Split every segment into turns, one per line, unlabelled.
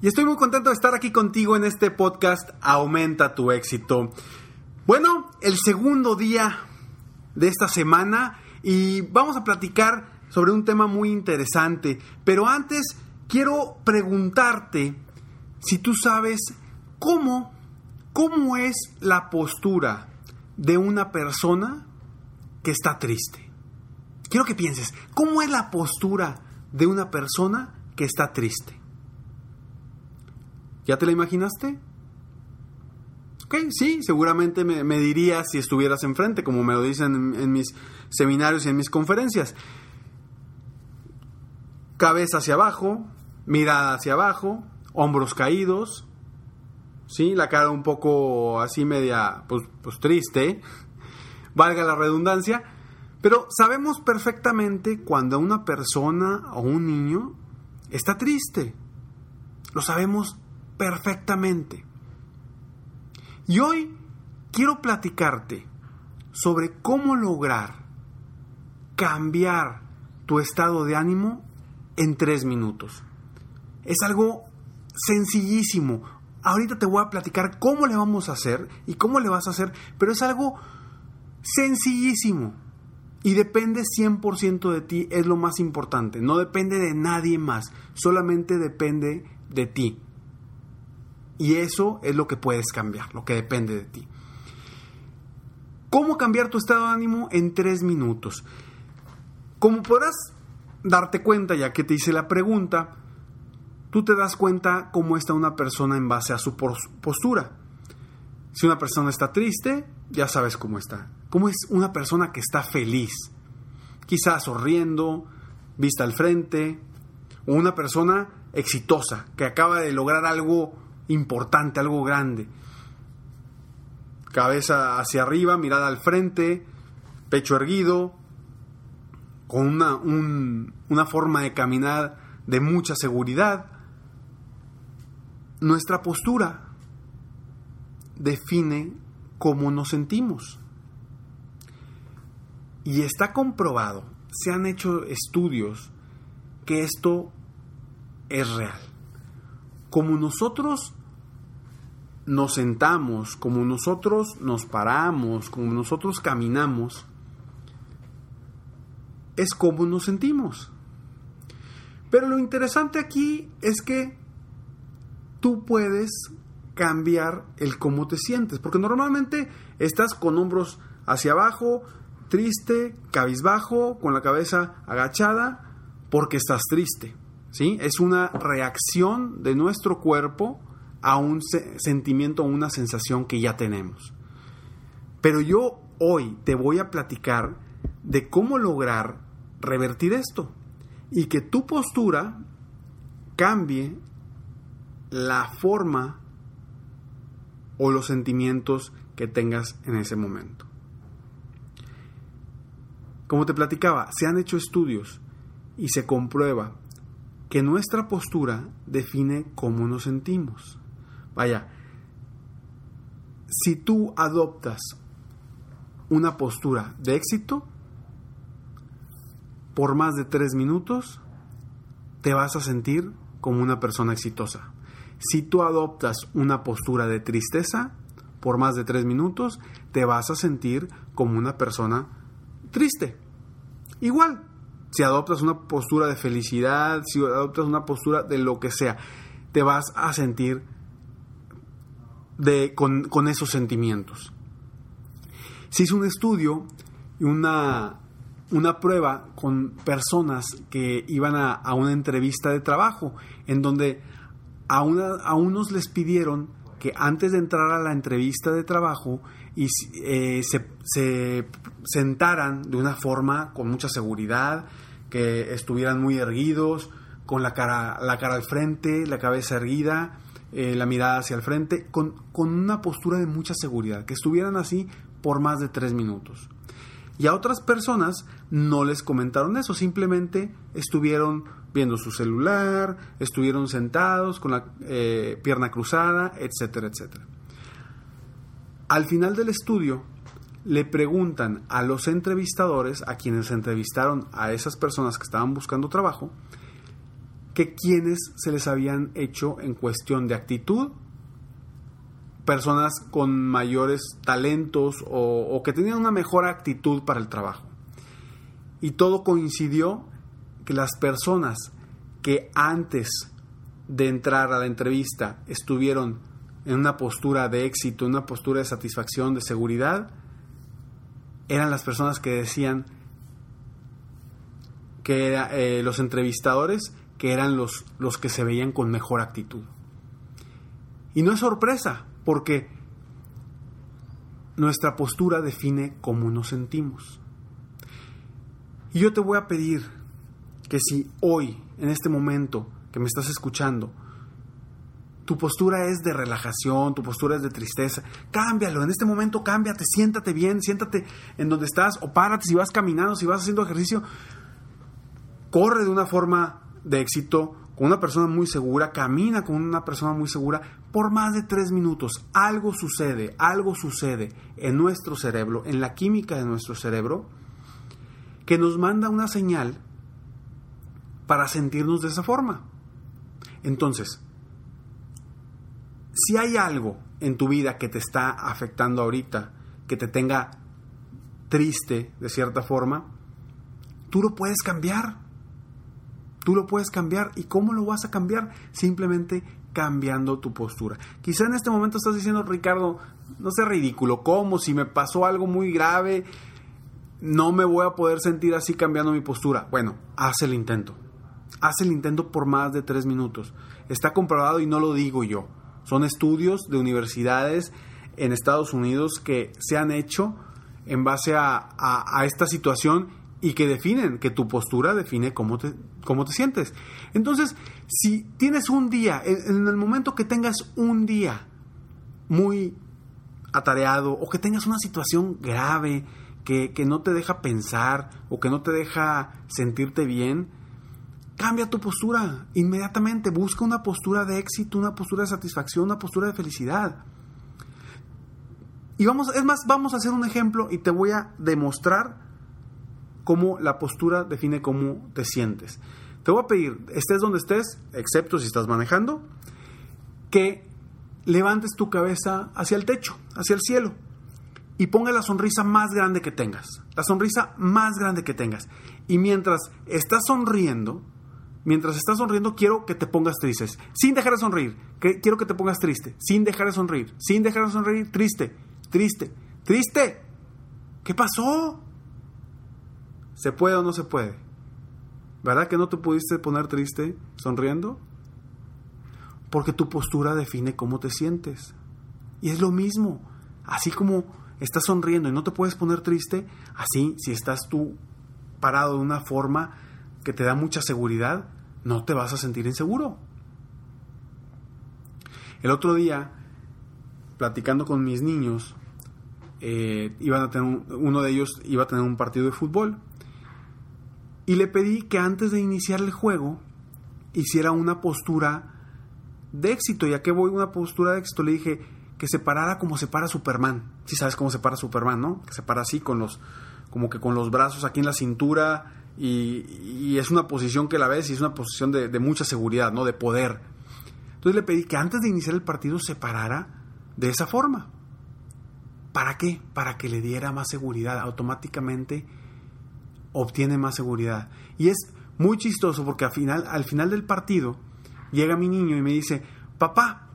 y estoy muy contento de estar aquí contigo en este podcast Aumenta tu éxito. Bueno, el segundo día de esta semana y vamos a platicar sobre un tema muy interesante. Pero antes quiero preguntarte si tú sabes cómo ¿Cómo es la postura de una persona que está triste? Quiero que pienses, ¿cómo es la postura de una persona que está triste? ¿Ya te la imaginaste? Ok, sí, seguramente me, dirías si estuvieras enfrente, como me lo dicen en, mis seminarios y en mis conferencias. Cabeza hacia abajo, mirada hacia abajo, hombros caídos, ¿sí? La cara un poco así media, pues, pues triste, valga la redundancia, pero sabemos perfectamente cuando una persona o un niño está triste. Lo sabemos perfectamente. Y hoy quiero platicarte sobre cómo lograr cambiar tu estado de ánimo en tres minutos. Es algo sencillísimo, Ahorita te voy a platicar cómo le vamos a hacer y cómo le vas a hacer, pero es algo sencillísimo y depende 100% de ti, es lo más importante, no depende de nadie más, solamente depende de ti. Y eso es lo que puedes cambiar, lo que depende de ti. ¿Cómo cambiar tu estado de ánimo en tres minutos? Como podrás darte cuenta, ya que te hice la pregunta, tú te das cuenta cómo está una persona en base a su postura. Si una persona está triste, ya sabes cómo está. ¿Cómo es una persona que está feliz? Quizás sonriendo, vista al frente, o una persona exitosa, que acaba de lograr algo importante, algo grande. Cabeza hacia arriba, mirada al frente, pecho erguido, con una, una forma de caminar de mucha seguridad nuestra postura define cómo nos sentimos. Y está comprobado, se han hecho estudios que esto es real. Como nosotros nos sentamos, como nosotros nos paramos, como nosotros caminamos, es como nos sentimos. Pero lo interesante aquí es que tú puedes cambiar el cómo te sientes, porque normalmente estás con hombros hacia abajo, triste, cabizbajo, con la cabeza agachada, porque estás triste. ¿sí? Es una reacción de nuestro cuerpo a un sentimiento, a una sensación que ya tenemos. Pero yo hoy te voy a platicar de cómo lograr revertir esto y que tu postura cambie la forma o los sentimientos que tengas en ese momento. Como te platicaba, se han hecho estudios y se comprueba que nuestra postura define cómo nos sentimos. Vaya, si tú adoptas una postura de éxito, por más de tres minutos, te vas a sentir como una persona exitosa. Si tú adoptas una postura de tristeza por más de tres minutos, te vas a sentir como una persona triste. Igual, si adoptas una postura de felicidad, si adoptas una postura de lo que sea, te vas a sentir de, con, con esos sentimientos. Se hizo un estudio y una, una prueba con personas que iban a, una entrevista de trabajo, en donde a, a unos les pidieron que antes de entrar a la entrevista de trabajo y, eh, se, sentaran de una forma con mucha seguridad, que estuvieran muy erguidos, con la cara, la cara al frente, la cabeza erguida, eh, la mirada hacia el frente, con, con una postura de mucha seguridad, que estuvieran así por más de tres minutos. Y a otras personas no les comentaron eso, simplemente estuvieron viendo su celular, estuvieron sentados con la eh, pierna cruzada, etcétera, etcétera. Al final del estudio, le preguntan a los entrevistadores, a quienes entrevistaron a esas personas que estaban buscando trabajo, que quienes se les habían hecho en cuestión de actitud, personas con mayores talentos o, que tenían una mejor actitud para el trabajo. Y todo coincidió que las personas que antes de entrar a la entrevista estuvieron en una postura de éxito, en una postura de satisfacción, de seguridad, eran las personas que decían que eh, los entrevistadores que eran los, los que se veían con mejor actitud. Y no es sorpresa, porque nuestra postura define cómo nos sentimos. Y yo te voy a pedir que si hoy, en este momento que me estás escuchando, tu postura es de relajación, tu postura es de tristeza, cámbialo, en este momento cámbiate, siéntate bien, siéntate en donde estás o párate si vas caminando, si vas haciendo ejercicio, corre de una forma de éxito, con una persona muy segura, camina con una persona muy segura por más de tres minutos. Algo sucede, algo sucede en nuestro cerebro, en la química de nuestro cerebro, que nos manda una señal para sentirnos de esa forma. Entonces, si hay algo en tu vida que te está afectando ahorita, que te tenga triste de cierta forma, tú lo puedes cambiar. Tú lo puedes cambiar. ¿Y cómo lo vas a cambiar? Simplemente cambiando tu postura. Quizá en este momento estás diciendo, Ricardo, no sea ridículo, ¿cómo? Si me pasó algo muy grave, no me voy a poder sentir así cambiando mi postura. Bueno, haz el intento. Haz el intento por más de tres minutos. Está comprobado y no lo digo yo. Son estudios de universidades en Estados Unidos que se han hecho en base a, a esta situación y que definen, que tu postura define cómo te, cómo te sientes. Entonces, si tienes un día, en, el momento que tengas un día muy atareado o que tengas una situación grave que, que no te deja pensar o que no te deja sentirte bien, cambia tu postura inmediatamente, busca una postura de éxito, una postura de satisfacción, una postura de felicidad. Y vamos, es más, vamos a hacer un ejemplo y te voy a demostrar cómo la postura define cómo te sientes. Te voy a pedir, estés donde estés, excepto si estás manejando, que levantes tu cabeza hacia el techo, hacia el cielo, y ponga la sonrisa más grande que tengas, la sonrisa más grande que tengas. Y mientras estás sonriendo, mientras estás sonriendo, quiero que te pongas tristes, sin dejar de sonreír, que, quiero que te pongas triste, sin dejar de sonreír, sin dejar de sonreír, triste, triste, triste. ¿Qué pasó? ¿Se puede o no se puede? ¿Verdad que no te pudiste poner triste sonriendo? Porque tu postura define cómo te sientes. Y es lo mismo. Así como estás sonriendo y no te puedes poner triste, así si estás tú parado de una forma que te da mucha seguridad, no te vas a sentir inseguro. El otro día, platicando con mis niños, eh, a tener uno de ellos iba a tener un partido de fútbol y le pedí que antes de iniciar el juego hiciera una postura de éxito. Ya que voy una postura de éxito, le dije que se parara como se para Superman. Si sabes cómo se para Superman, ¿no? Que se para así con los, como que con los brazos aquí en la cintura y, es una posición que la ves y es una posición de, de, mucha seguridad, ¿no? De poder. Entonces le pedí que antes de iniciar el partido se parara de esa forma. ¿Para qué? Para que le diera más seguridad. Automáticamente obtiene más seguridad. Y es muy chistoso porque al final, al final del partido llega mi niño y me dice, papá,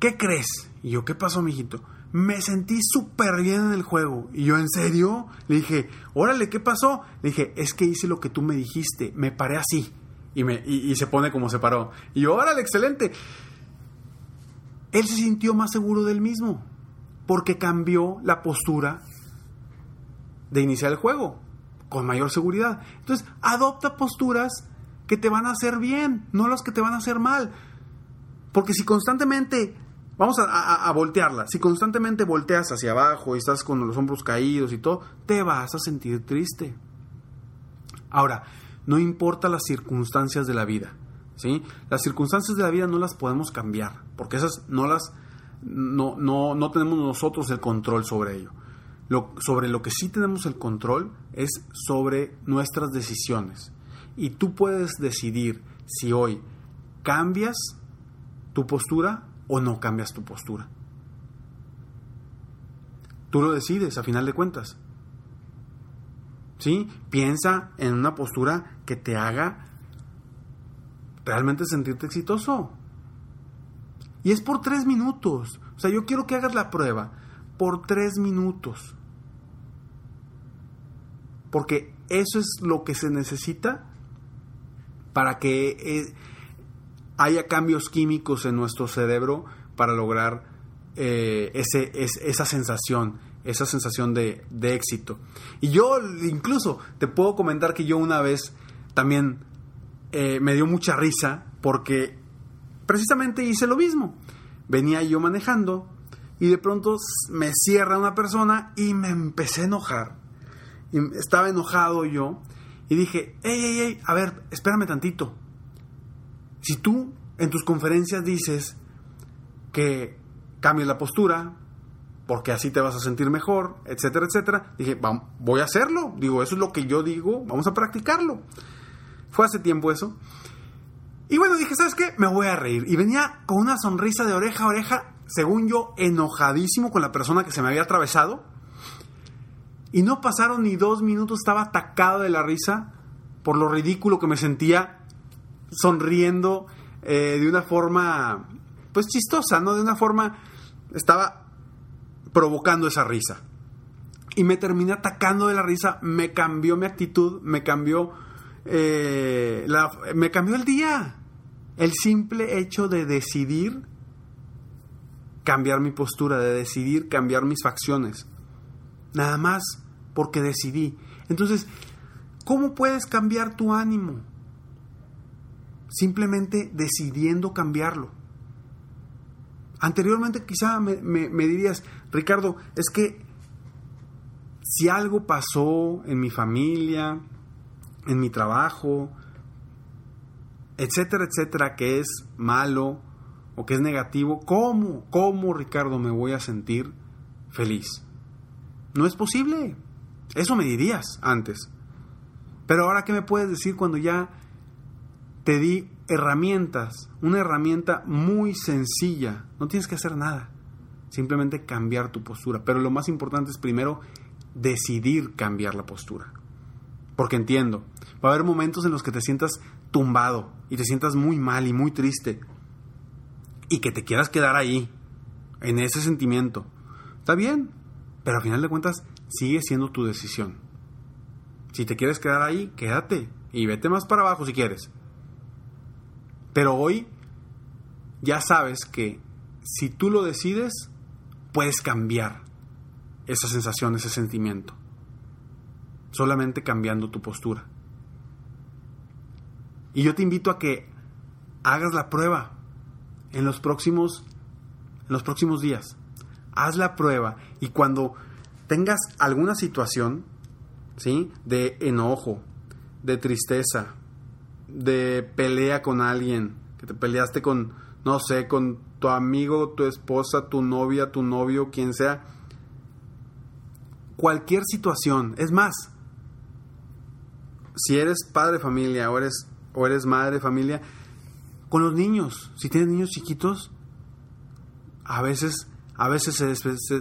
¿qué crees? Y yo, ¿qué pasó, mijito? me sentí súper bien en el juego. Y yo, ¿en serio? Le dije, órale, ¿qué pasó? Le dije, es que hice lo que tú me dijiste, me paré así. Y, me, y, se pone como se paró. Y yo, órale, excelente. Él se sintió más seguro del mismo, porque cambió la postura de iniciar el juego, con mayor seguridad. Entonces, adopta posturas que te van a hacer bien, no las que te van a hacer mal. Porque si constantemente Vamos a, voltearla. Si constantemente volteas hacia abajo y estás con los hombros caídos y todo, te vas a sentir triste. Ahora, no importa las circunstancias de la vida, ¿sí? Las circunstancias de la vida no las podemos cambiar, porque esas no las no, no, no tenemos nosotros el control sobre ello. Lo, sobre lo que sí tenemos el control es sobre nuestras decisiones. Y tú puedes decidir si hoy cambias tu postura o no cambias tu postura. Tú lo decides a final de cuentas. ¿Sí? Piensa en una postura que te haga realmente sentirte exitoso. Y es por tres minutos. O sea, yo quiero que hagas la prueba por tres minutos. Porque eso es lo que se necesita para que eh, haya cambios químicos en nuestro cerebro para lograr eh, ese, esa sensación, esa sensación de, éxito. Y yo incluso te puedo comentar que yo una vez también eh, me dio mucha risa porque precisamente hice lo mismo. Venía yo manejando y de pronto me cierra una persona y me empecé a enojar. Y estaba enojado yo y dije, hey, hey, hey, a ver, espérame tantito si tú en tus conferencias dices que cambies la postura, porque así te vas a sentir mejor, etcétera, etcétera, dije, voy a hacerlo. Digo, eso es lo que yo digo, vamos a practicarlo. Fue hace tiempo eso. Y bueno, dije, ¿sabes qué? Me voy a reír. Y venía con una sonrisa de oreja a oreja, según yo, enojadísimo con la persona que se me había atravesado. Y no pasaron ni dos minutos, estaba atacado de la risa por lo ridículo que me sentía sonriendo eh, de una forma, pues chistosa, ¿no? De una forma, estaba provocando esa risa. Y me terminé atacando de la risa, me cambió mi actitud, me cambió, eh, la, me cambió el día. El simple hecho de decidir cambiar mi postura, de decidir cambiar mis facciones. Nada más porque decidí. Entonces, ¿cómo puedes cambiar tu ánimo? simplemente decidiendo cambiarlo. Anteriormente quizá me, dirías, Ricardo, es que si algo pasó en mi familia, en mi trabajo, etcétera, etcétera, que es malo o que es negativo, ¿cómo, cómo, Ricardo, me voy a sentir feliz? No es posible. Eso me dirías antes. Pero ahora, ¿qué me puedes decir cuando ya te di herramientas, una herramienta muy sencilla. No tienes que hacer nada, simplemente cambiar tu postura. Pero lo más importante es primero decidir cambiar la postura. Porque entiendo, va a haber momentos en los que te sientas tumbado y te sientas muy mal y muy triste y que te quieras quedar ahí, en ese sentimiento. Está bien, pero al final de cuentas sigue siendo tu decisión. Si te quieres quedar ahí, quédate y vete más para abajo si quieres. Pero hoy ya sabes que si tú lo decides, puedes cambiar esa sensación, ese sentimiento. Solamente cambiando tu postura. Y yo te invito a que hagas la prueba en los próximos en los próximos días. Haz la prueba y cuando tengas alguna situación, ¿sí? de enojo, de tristeza, de pelea con alguien, que te peleaste con, no sé, con tu amigo, tu esposa, tu novia, tu novio, quien sea. Cualquier situación, es más, si eres padre de familia o eres, o eres madre de familia, con los niños, si tienes niños chiquitos, a veces, a veces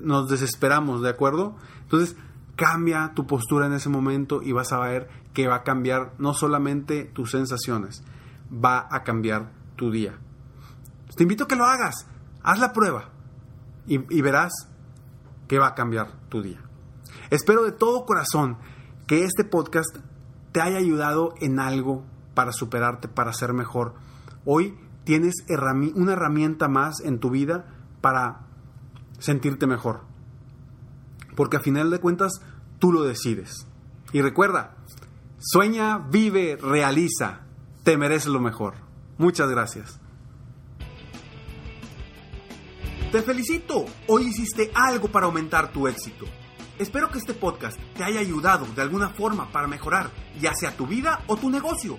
nos desesperamos, ¿de acuerdo? Entonces, cambia tu postura en ese momento y vas a ver que va a cambiar no solamente tus sensaciones, va a cambiar tu día. Te invito a que lo hagas, haz la prueba y, verás que va a cambiar tu día. Espero de todo corazón que este podcast te haya ayudado en algo para superarte, para ser mejor. Hoy tienes una herramienta más en tu vida para sentirte mejor. Porque a final de cuentas tú lo decides. Y recuerda, sueña, vive, realiza. Te mereces lo mejor. Muchas gracias. Te felicito. Hoy hiciste algo para aumentar tu éxito. Espero que este podcast te haya ayudado de alguna forma para mejorar ya sea tu vida o tu negocio.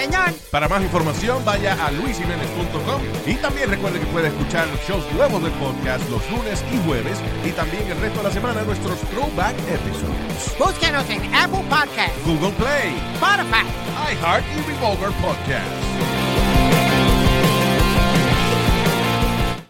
Señor.
Para más información, vaya a luisimenez.com y también recuerde que puede escuchar shows nuevos del podcast los lunes y jueves y también el resto de la semana nuestros throwback episodes.
Búsquenos en Apple Podcast,
Google Play,
Spotify,
iHeart y Revolver Podcast.